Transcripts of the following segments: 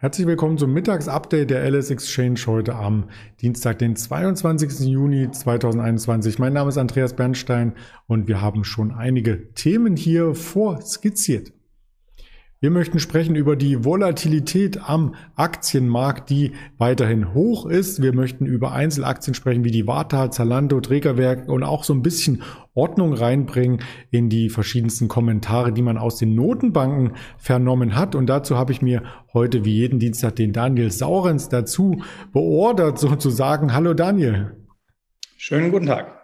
Herzlich willkommen zum Mittagsupdate der LS Exchange heute am Dienstag, den 22. Juni 2021. Mein Name ist Andreas Bernstein und wir haben schon einige Themen hier vorskizziert. Wir möchten sprechen über die Volatilität am Aktienmarkt, die weiterhin hoch ist. Wir möchten über Einzelaktien sprechen, wie die Warta, Zalando, Trägerwerk und auch so ein bisschen Ordnung reinbringen in die verschiedensten Kommentare, die man aus den Notenbanken vernommen hat. Und dazu habe ich mir heute wie jeden Dienstag den Daniel Saurens dazu beordert, sozusagen. Hallo Daniel. Schönen guten Tag.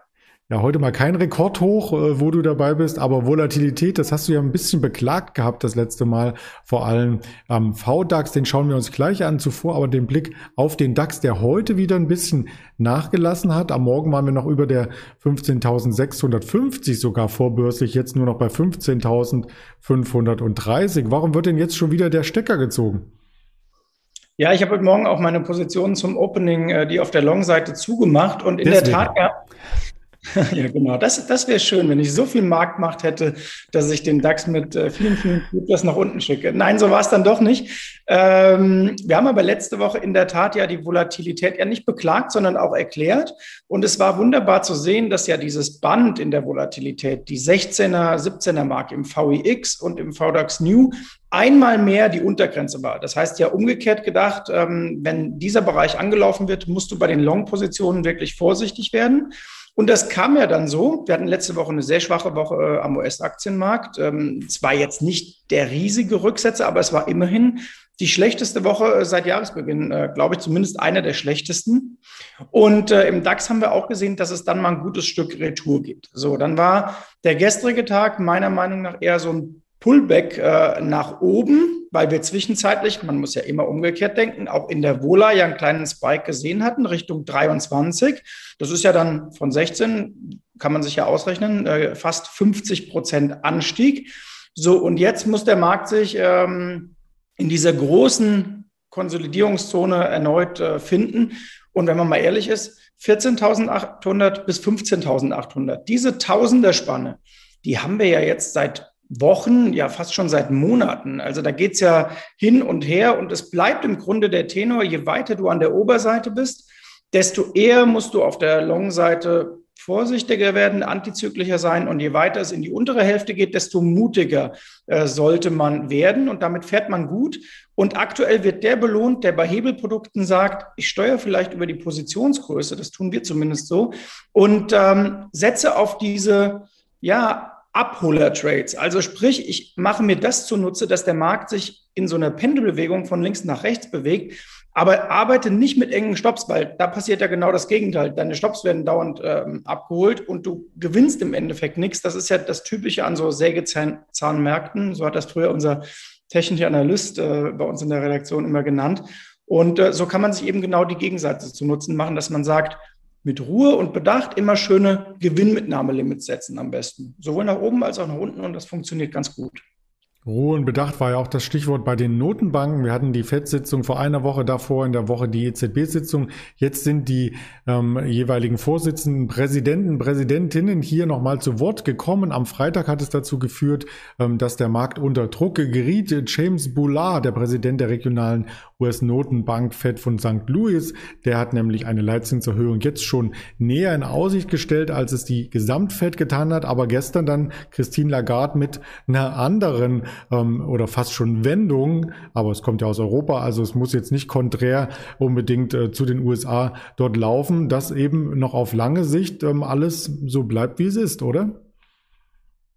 Ja, heute mal kein Rekordhoch, äh, wo du dabei bist, aber Volatilität, das hast du ja ein bisschen beklagt gehabt das letzte Mal, vor allem am VDAX, den schauen wir uns gleich an, zuvor aber den Blick auf den DAX, der heute wieder ein bisschen nachgelassen hat. Am Morgen waren wir noch über der 15.650 sogar vorbörslich, jetzt nur noch bei 15.530. Warum wird denn jetzt schon wieder der Stecker gezogen? Ja, ich habe heute Morgen auch meine Position zum Opening, äh, die auf der Long-Seite zugemacht und in Deswegen. der Tat, ja, Ja, genau. Das, das wäre schön, wenn ich so viel Marktmacht hätte, dass ich den DAX mit äh, vielen, vielen Futures nach unten schicke. Nein, so war es dann doch nicht. Ähm, wir haben aber letzte Woche in der Tat ja die Volatilität ja nicht beklagt, sondern auch erklärt. Und es war wunderbar zu sehen, dass ja dieses Band in der Volatilität, die 16er, 17er Marke im VIX und im VDAX New, einmal mehr die Untergrenze war. Das heißt ja umgekehrt gedacht, ähm, wenn dieser Bereich angelaufen wird, musst du bei den Long-Positionen wirklich vorsichtig werden. Und das kam ja dann so. Wir hatten letzte Woche eine sehr schwache Woche äh, am US-Aktienmarkt. Ähm, es war jetzt nicht der riesige Rücksetzer, aber es war immerhin die schlechteste Woche äh, seit Jahresbeginn, äh, glaube ich, zumindest eine der schlechtesten. Und im DAX haben wir auch gesehen, dass es dann mal ein gutes Stück Retour gibt. So, dann war der gestrige Tag meiner Meinung nach eher so ein Pullback äh, nach oben, weil wir zwischenzeitlich, man muss ja immer umgekehrt denken, auch in der Vola ja einen kleinen Spike gesehen hatten, Richtung 23. Das ist ja dann von 16, kann man sich ja ausrechnen, äh, fast 50 Prozent Anstieg. So, und jetzt muss der Markt sich ähm, in dieser großen Konsolidierungszone erneut äh, finden. Und wenn man mal ehrlich ist, 14.800 bis 15.800, diese Tausenderspanne, die haben wir ja jetzt seit Wochen, ja fast schon seit Monaten. Also da geht's ja hin und her und es bleibt im Grunde der Tenor, je weiter du an der Oberseite bist, desto eher musst du auf der Long-Seite vorsichtiger werden, antizyklischer sein und je weiter es in die untere Hälfte geht, desto mutiger äh, sollte man werden und damit fährt man gut. Und aktuell wird der belohnt, der bei Hebelprodukten sagt, ich steuere vielleicht über die Positionsgröße, das tun wir zumindest so, und ähm, setze auf diese ja, Abholer-Trades. Also sprich, ich mache mir das zunutze, dass der Markt sich in so einer Pendelbewegung von links nach rechts bewegt, aber arbeite nicht mit engen Stops, weil da passiert ja genau das Gegenteil. Deine Stops werden dauernd ähm, abgeholt und du gewinnst im Endeffekt nichts. Das ist ja das Typische an so Sägezahnmärkten. So hat das früher unser technischer Analyst äh, bei uns in der Redaktion immer genannt. Und äh, so kann man sich eben genau die Gegenseite zu Nutzen machen, dass man sagt, mit Ruhe und Bedacht immer schöne Gewinnmitnahmelimits setzen am besten. Sowohl nach oben als auch nach unten und das funktioniert ganz gut. Ruhe und Bedacht war ja auch das Stichwort bei den Notenbanken. Wir hatten die FED-Sitzung vor einer Woche davor, in der Woche die EZB-Sitzung. Jetzt sind die ähm, jeweiligen Vorsitzenden, Präsidenten, Präsidentinnen hier nochmal zu Wort gekommen. Am Freitag hat es dazu geführt, ähm, dass der Markt unter Druck geriet. James Bullard, der Präsident der regionalen US-Notenbank Fed von St. Louis, der hat nämlich eine Leitzinserhöhung jetzt schon näher in Aussicht gestellt, als es die Gesamtfed getan hat. Aber gestern dann Christine Lagarde mit einer anderen ähm, oder fast schon Wendung, aber es kommt ja aus Europa, also es muss jetzt nicht konträr unbedingt äh, zu den USA dort laufen, dass eben noch auf lange Sicht ähm, alles so bleibt, wie es ist, oder?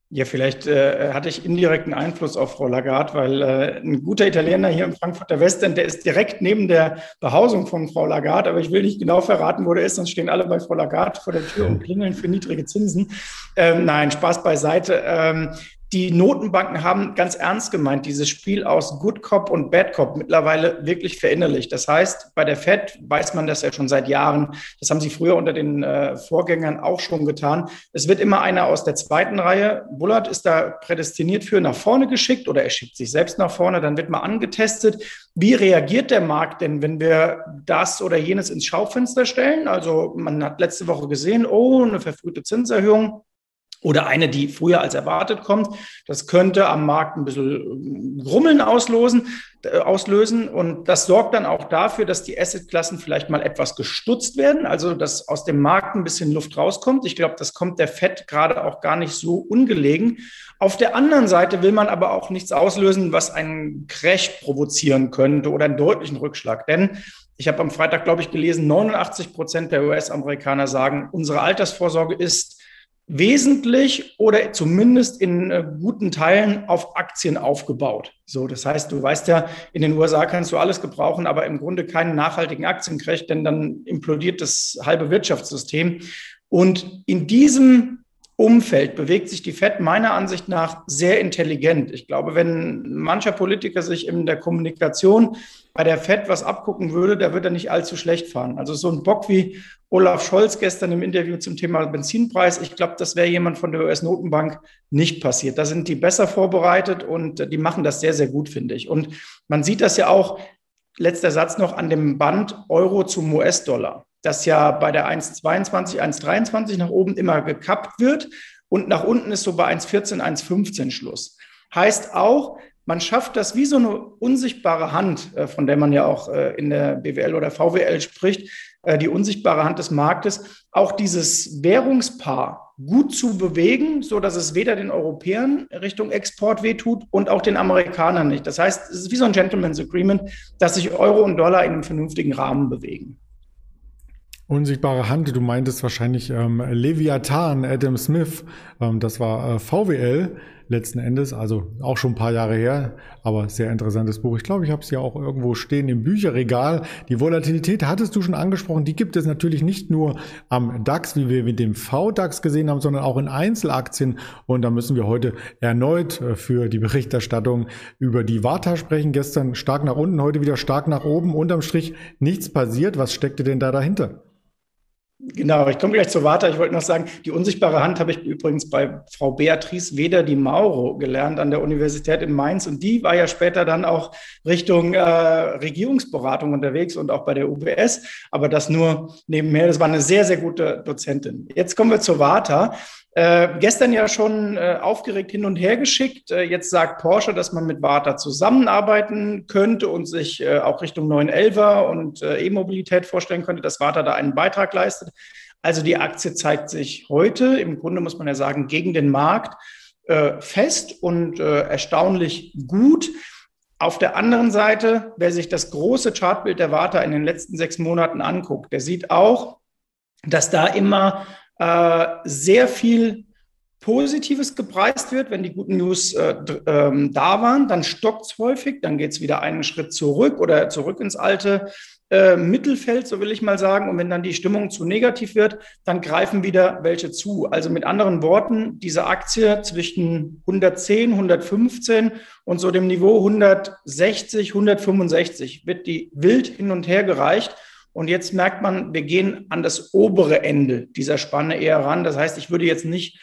Ja, vielleicht äh, hatte ich indirekten Einfluss auf Frau Lagarde, weil äh, ein guter Italiener hier im Frankfurter Westend, der ist direkt neben der Behausung von Frau Lagarde, aber ich will nicht genau verraten, wo der ist, sonst stehen alle bei Frau Lagarde vor der Tür und klingeln für niedrige Zinsen. Ähm, nein, Spaß beiseite. Ähm, die Notenbanken haben ganz ernst gemeint dieses Spiel aus Good Cop und Bad Cop mittlerweile wirklich verinnerlicht. Das heißt, bei der Fed weiß man das ja schon seit Jahren. Das haben sie früher unter den äh, Vorgängern auch schon getan. Es wird immer einer aus der zweiten Reihe. Bullard ist da prädestiniert für nach vorne geschickt oder er schickt sich selbst nach vorne. Dann wird mal angetestet. Wie reagiert der Markt denn, wenn wir das oder jenes ins Schaufenster stellen? Also man hat letzte Woche gesehen, oh, eine verfrühte Zinserhöhung oder eine, die früher als erwartet kommt. Das könnte am Markt ein bisschen Grummeln auslosen, äh, auslösen. Und das sorgt dann auch dafür, dass die Assetklassen vielleicht mal etwas gestutzt werden, also dass aus dem Markt ein bisschen Luft rauskommt. Ich glaube, das kommt der FED gerade auch gar nicht so ungelegen. Auf der anderen Seite will man aber auch nichts auslösen, was einen Crash provozieren könnte oder einen deutlichen Rückschlag. Denn ich habe am Freitag, glaube ich, gelesen, 89 Prozent der US-Amerikaner sagen, unsere Altersvorsorge ist wesentlich oder zumindest in äh, guten Teilen auf Aktien aufgebaut. So, das heißt, du weißt ja, in den USA kannst du alles gebrauchen, aber im Grunde keinen nachhaltigen Aktienkrecht, denn dann implodiert das halbe Wirtschaftssystem. Und in diesem Umfeld bewegt sich die FED meiner Ansicht nach sehr intelligent. Ich glaube, wenn mancher Politiker sich in der Kommunikation bei der FED was abgucken würde, da würde er nicht allzu schlecht fahren. Also so ein Bock wie Olaf Scholz gestern im Interview zum Thema Benzinpreis, ich glaube, das wäre jemand von der US-Notenbank nicht passiert. Da sind die besser vorbereitet und die machen das sehr, sehr gut, finde ich. Und man sieht das ja auch, letzter Satz noch, an dem Band Euro zum US-Dollar das ja bei der 1,22, 1,23 nach oben immer gekappt wird und nach unten ist so bei 1,14, 1,15 Schluss. Heißt auch, man schafft das wie so eine unsichtbare Hand, äh, von der man ja auch äh, in der BWL oder VWL spricht, äh, die unsichtbare Hand des Marktes, auch dieses Währungspaar gut zu bewegen, so dass es weder den Europäern Richtung Export wehtut und auch den Amerikanern nicht. Das heißt, es ist wie so ein Gentleman's Agreement, dass sich Euro und Dollar in einem vernünftigen Rahmen bewegen. Unsichtbare Hand, du meintest wahrscheinlich ähm, Leviathan, Adam Smith, ähm, das war äh, VWL letzten Endes, also auch schon ein paar Jahre her, aber sehr interessantes Buch. Ich glaube, ich habe es ja auch irgendwo stehen im Bücherregal. Die Volatilität hattest du schon angesprochen, die gibt es natürlich nicht nur am DAX, wie wir mit dem VDAX gesehen haben, sondern auch in Einzelaktien. Und da müssen wir heute erneut äh, für die Berichterstattung über die Warta sprechen. Gestern stark nach unten, heute wieder stark nach oben. Unterm Strich nichts passiert. Was steckte denn da dahinter? Genau, ich komme gleich zur Warte. Ich wollte noch sagen, die unsichtbare Hand habe ich übrigens bei Frau Beatrice Weder di Mauro gelernt an der Universität in Mainz. Und die war ja später dann auch Richtung äh, Regierungsberatung unterwegs und auch bei der UBS. Aber das nur nebenher. Das war eine sehr, sehr gute Dozentin. Jetzt kommen wir zur Warta. Äh, gestern ja schon äh, aufgeregt hin und her geschickt. Äh, jetzt sagt Porsche, dass man mit Warta zusammenarbeiten könnte und sich äh, auch Richtung 911er und äh, E-Mobilität vorstellen könnte, dass Warta da einen Beitrag leistet. Also die Aktie zeigt sich heute, im Grunde muss man ja sagen, gegen den Markt äh, fest und erstaunlich gut. Auf der anderen Seite, wer sich das große Chartbild der Warta in den letzten sechs Monaten anguckt, der sieht auch, dass da immer äh, sehr viel Positives gepreist wird, wenn die guten News äh, ähm, da waren, dann stockt es häufig, dann geht es wieder einen Schritt zurück oder zurück ins alte äh, Mittelfeld, so will ich mal sagen. Und wenn dann die Stimmung zu negativ wird, dann greifen wieder welche zu. Also mit anderen Worten, diese Aktie zwischen 110, 115 und so dem Niveau 160, 165 wird die wild hin und her gereicht. Und jetzt merkt man, wir gehen an das obere Ende dieser Spanne eher ran. Das heißt, ich würde jetzt nicht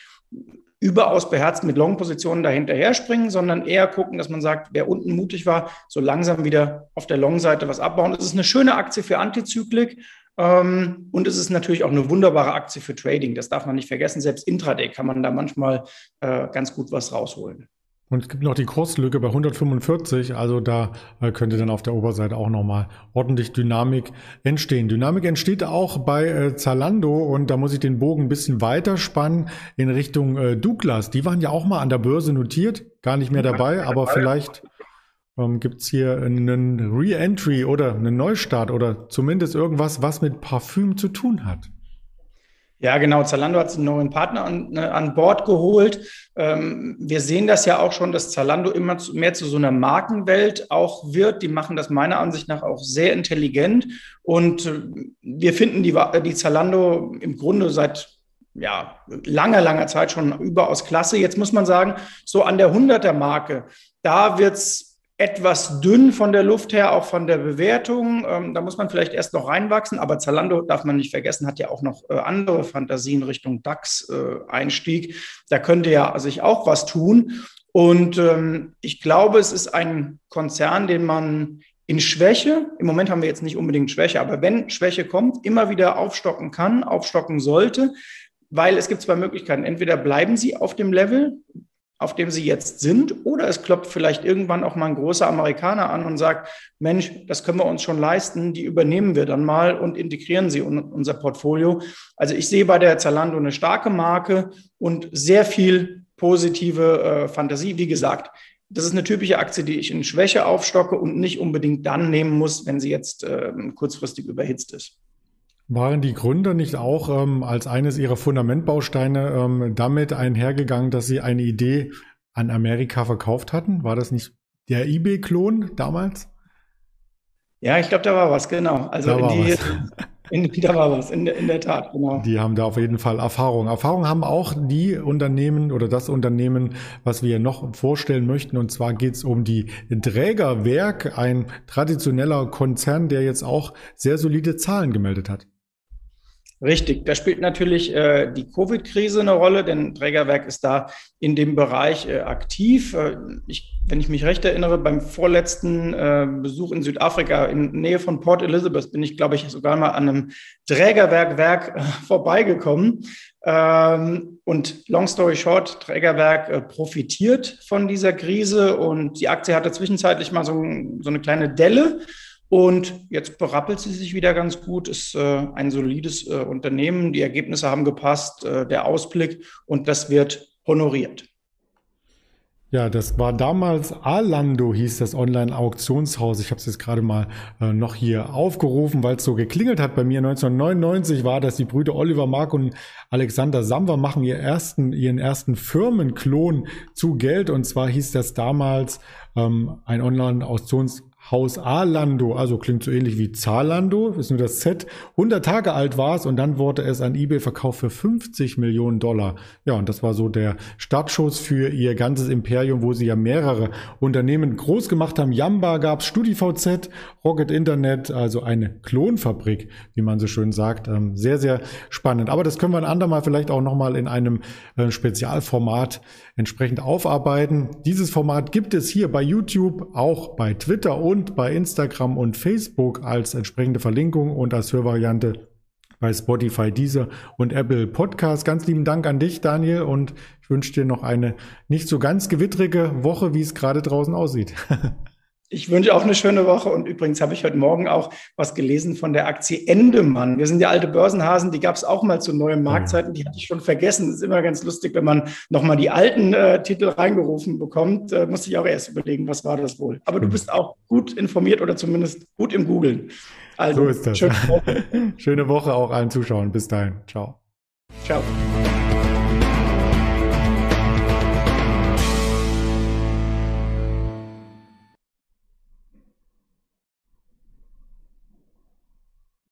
überaus beherzt mit Long-Positionen dahinterher springen, sondern eher gucken, dass man sagt, wer unten mutig war, so langsam wieder auf der Long-Seite was abbauen. Es ist eine schöne Aktie für Antizyklik. Ähm, und es ist natürlich auch eine wunderbare Aktie für Trading. Das darf man nicht vergessen. Selbst intraday kann man da manchmal äh, ganz gut was rausholen. Und es gibt noch die Kurslücke bei 145, also da äh, könnte dann auf der Oberseite auch nochmal ordentlich Dynamik entstehen. Dynamik entsteht auch bei äh, Zalando und da muss ich den Bogen ein bisschen weiter spannen in Richtung äh, Douglas. Die waren ja auch mal an der Börse notiert, gar nicht mehr dabei, aber vielleicht ähm, gibt es hier einen Re-Entry oder einen Neustart oder zumindest irgendwas, was mit Parfüm zu tun hat. Ja, genau. Zalando hat einen neuen Partner an, ne, an Bord geholt. Ähm, wir sehen das ja auch schon, dass Zalando immer zu, mehr zu so einer Markenwelt auch wird. Die machen das meiner Ansicht nach auch sehr intelligent. Und äh, wir finden die, die Zalando im Grunde seit ja, langer, langer Zeit schon überaus klasse. Jetzt muss man sagen, so an der 100er Marke, da wird's etwas dünn von der Luft her, auch von der Bewertung. Ähm, da muss man vielleicht erst noch reinwachsen, aber Zalando darf man nicht vergessen, hat ja auch noch äh, andere Fantasien Richtung DAX-Einstieg. Äh, da könnte ja sich auch was tun. Und ähm, ich glaube, es ist ein Konzern, den man in Schwäche, im Moment haben wir jetzt nicht unbedingt Schwäche, aber wenn Schwäche kommt, immer wieder aufstocken kann, aufstocken sollte weil es gibt zwei Möglichkeiten. Entweder bleiben sie auf dem Level, auf dem sie jetzt sind, oder es klopft vielleicht irgendwann auch mal ein großer Amerikaner an und sagt, Mensch, das können wir uns schon leisten, die übernehmen wir dann mal und integrieren sie in unser Portfolio. Also ich sehe bei der Zalando eine starke Marke und sehr viel positive äh, Fantasie. Wie gesagt, das ist eine typische Aktie, die ich in Schwäche aufstocke und nicht unbedingt dann nehmen muss, wenn sie jetzt äh, kurzfristig überhitzt ist. Waren die Gründer nicht auch ähm, als eines ihrer Fundamentbausteine ähm, damit einhergegangen, dass sie eine Idee an Amerika verkauft hatten? War das nicht der eBay-Klon damals? Ja, ich glaube, da war was, genau. Also da war die, was. In, da war was, in, in der Tat, genau. Die haben da auf jeden Fall Erfahrung. Erfahrung haben auch die Unternehmen oder das Unternehmen, was wir noch vorstellen möchten. Und zwar geht es um die Trägerwerk, ein traditioneller Konzern, der jetzt auch sehr solide Zahlen gemeldet hat. Richtig, da spielt natürlich äh, die Covid-Krise eine Rolle, denn Trägerwerk ist da in dem Bereich äh, aktiv. Äh, ich, wenn ich mich recht erinnere, beim vorletzten äh, Besuch in Südafrika in Nähe von Port Elizabeth bin ich, glaube ich, sogar mal an einem Trägerwerkwerk äh, vorbeigekommen. Ähm, und long story short, Trägerwerk äh, profitiert von dieser Krise und die Aktie hatte zwischenzeitlich mal so, so eine kleine Delle. Und jetzt berappelt sie sich wieder ganz gut, ist äh, ein solides äh, Unternehmen, die Ergebnisse haben gepasst, äh, der Ausblick und das wird honoriert. Ja, das war damals Alando, hieß das Online-Auktionshaus. Ich habe es jetzt gerade mal äh, noch hier aufgerufen, weil es so geklingelt hat bei mir. 1999 war das, die Brüder Oliver Mark und Alexander Samwer machen ihr ersten, ihren ersten Firmenklon zu Geld. Und zwar hieß das damals ähm, ein Online-Auktionshaus Haus Alando, also klingt so ähnlich wie Zalando, ist nur das Z, 100 Tage alt war es und dann wurde es an eBay verkauft für 50 Millionen Dollar. Ja, und das war so der Startschuss für ihr ganzes Imperium, wo sie ja mehrere Unternehmen groß gemacht haben. Yamba gab's, StudiVZ, Rocket Internet, also eine Klonfabrik, wie man so schön sagt. Ähm, sehr, sehr spannend. Aber das können wir ein andermal vielleicht auch nochmal in einem äh, Spezialformat entsprechend aufarbeiten. Dieses Format gibt es hier bei YouTube, auch bei Twitter und bei Instagram und Facebook als entsprechende Verlinkung und als Hörvariante bei Spotify, Deezer und Apple Podcast. Ganz lieben Dank an dich, Daniel, und ich wünsche dir noch eine nicht so ganz gewittrige Woche, wie es gerade draußen aussieht. Ich wünsche auch eine schöne Woche und übrigens habe ich heute Morgen auch was gelesen von der Aktie Endemann. Wir sind ja alte Börsenhasen, die gab es auch mal zu neuen Marktzeiten, die hatte ich schon vergessen. Das ist immer ganz lustig, wenn man nochmal die alten äh, Titel reingerufen bekommt, äh, muss ich auch erst überlegen, was war das wohl. Aber du bist auch gut informiert oder zumindest gut im Googlen. Also, so ist das. Schöne Woche. schöne Woche auch allen Zuschauern. Bis dahin. Ciao. Ciao.